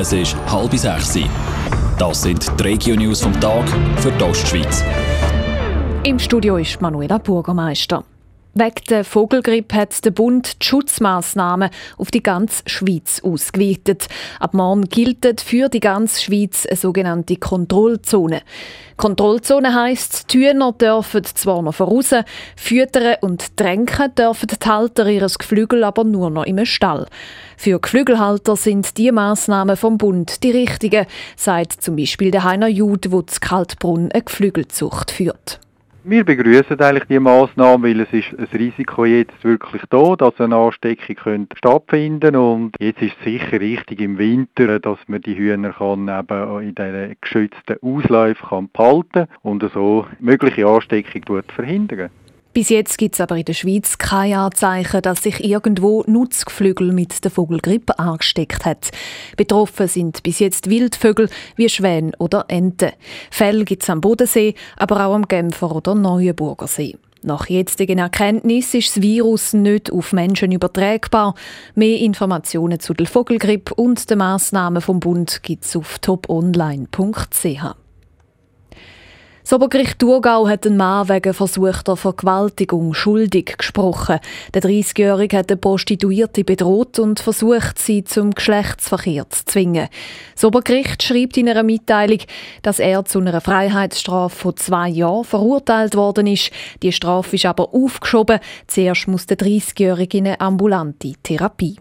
Es ist halb sechs. Das sind die Regio-News vom Tag für die Ostschweiz. Im Studio ist Manuela Bürgermeister. Wegen der Vogelgrippe hat der Bund die Schutzmaßnahmen auf die ganze Schweiz ausgeweitet. Ab morgen gilt für die ganze Schweiz eine sogenannte Kontrollzone. Kontrollzone heisst, Hühner dürfen zwar noch voraus, füttern und tränken dürfen die Halter ihres Geflügel aber nur noch im Stall. Für Geflügelhalter sind die Maßnahmen vom Bund die richtigen, sagt zum Beispiel der Heiner Jude, der zu Kaltbrunn eine Geflügelzucht führt. Wir begrüßen eigentlich die Maßnahme, weil es ist ein Risiko jetzt wirklich da, dass eine Ansteckung könnte stattfinden und jetzt ist es sicher richtig im Winter, dass man die Hühner kann eben in diesen geschützten Ausläufen behalten und so mögliche Ansteckung verhindern. Bis jetzt gibt es aber in der Schweiz kein Anzeichen, dass sich irgendwo Nutzgeflügel mit der Vogelgrippe angesteckt hat. Betroffen sind bis jetzt Wildvögel wie Schwäne oder Enten. Fälle gibt es am Bodensee, aber auch am Genfer oder Neuenburger See. Nach jetzigen Erkenntnis ist das Virus nicht auf Menschen übertragbar. Mehr Informationen zu der Vogelgrippe und den Massnahmen vom Bund gibt es auf toponline.ch. Das Obergericht Thurgau hat einen Mann wegen versuchter Vergewaltigung schuldig gesprochen. Der 30-Jährige hat eine Prostituierte bedroht und versucht, sie zum Geschlechtsverkehr zu zwingen. Das Obergericht schreibt in einer Mitteilung, dass er zu einer Freiheitsstrafe von zwei Jahren verurteilt worden ist. Die Strafe ist aber aufgeschoben. Zuerst muss der 30-Jährige in eine ambulante Therapie.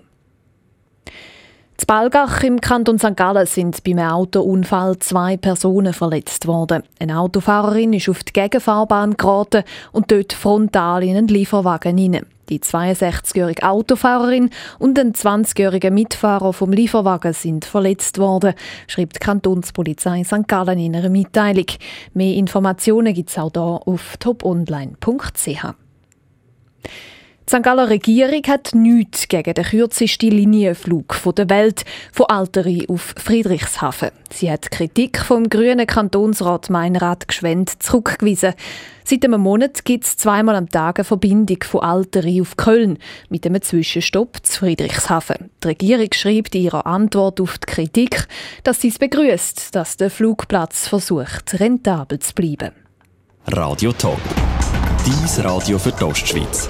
Z Balgach im Kanton St. Gallen sind beim Autounfall zwei Personen verletzt worden. Eine Autofahrerin ist auf die Gegenfahrbahn geraten und dort frontal in einen Lieferwagen hinein. Die 62-jährige Autofahrerin und ein 20-jähriger Mitfahrer vom Lieferwagen sind verletzt worden, schreibt die Kantonspolizei St. Gallen in einer Mitteilung. Mehr Informationen gibt es auch hier auf toponline.ch. Die St. Galler Regierung hat nichts gegen den kürzesten Linienflug der Welt von Alteri auf Friedrichshafen. Sie hat Kritik vom grünen Kantonsrat Meinrad Gschwend zurückgewiesen. Seit einem Monat gibt es zweimal am Tag eine Verbindung von Alteri auf Köln mit einem Zwischenstopp zu Friedrichshafen. Die Regierung schreibt in ihrer Antwort auf die Kritik, dass sie es begrüßt, dass der Flugplatz versucht, rentabel zu bleiben. Radio Top. Dies Radio für die Ostschweiz.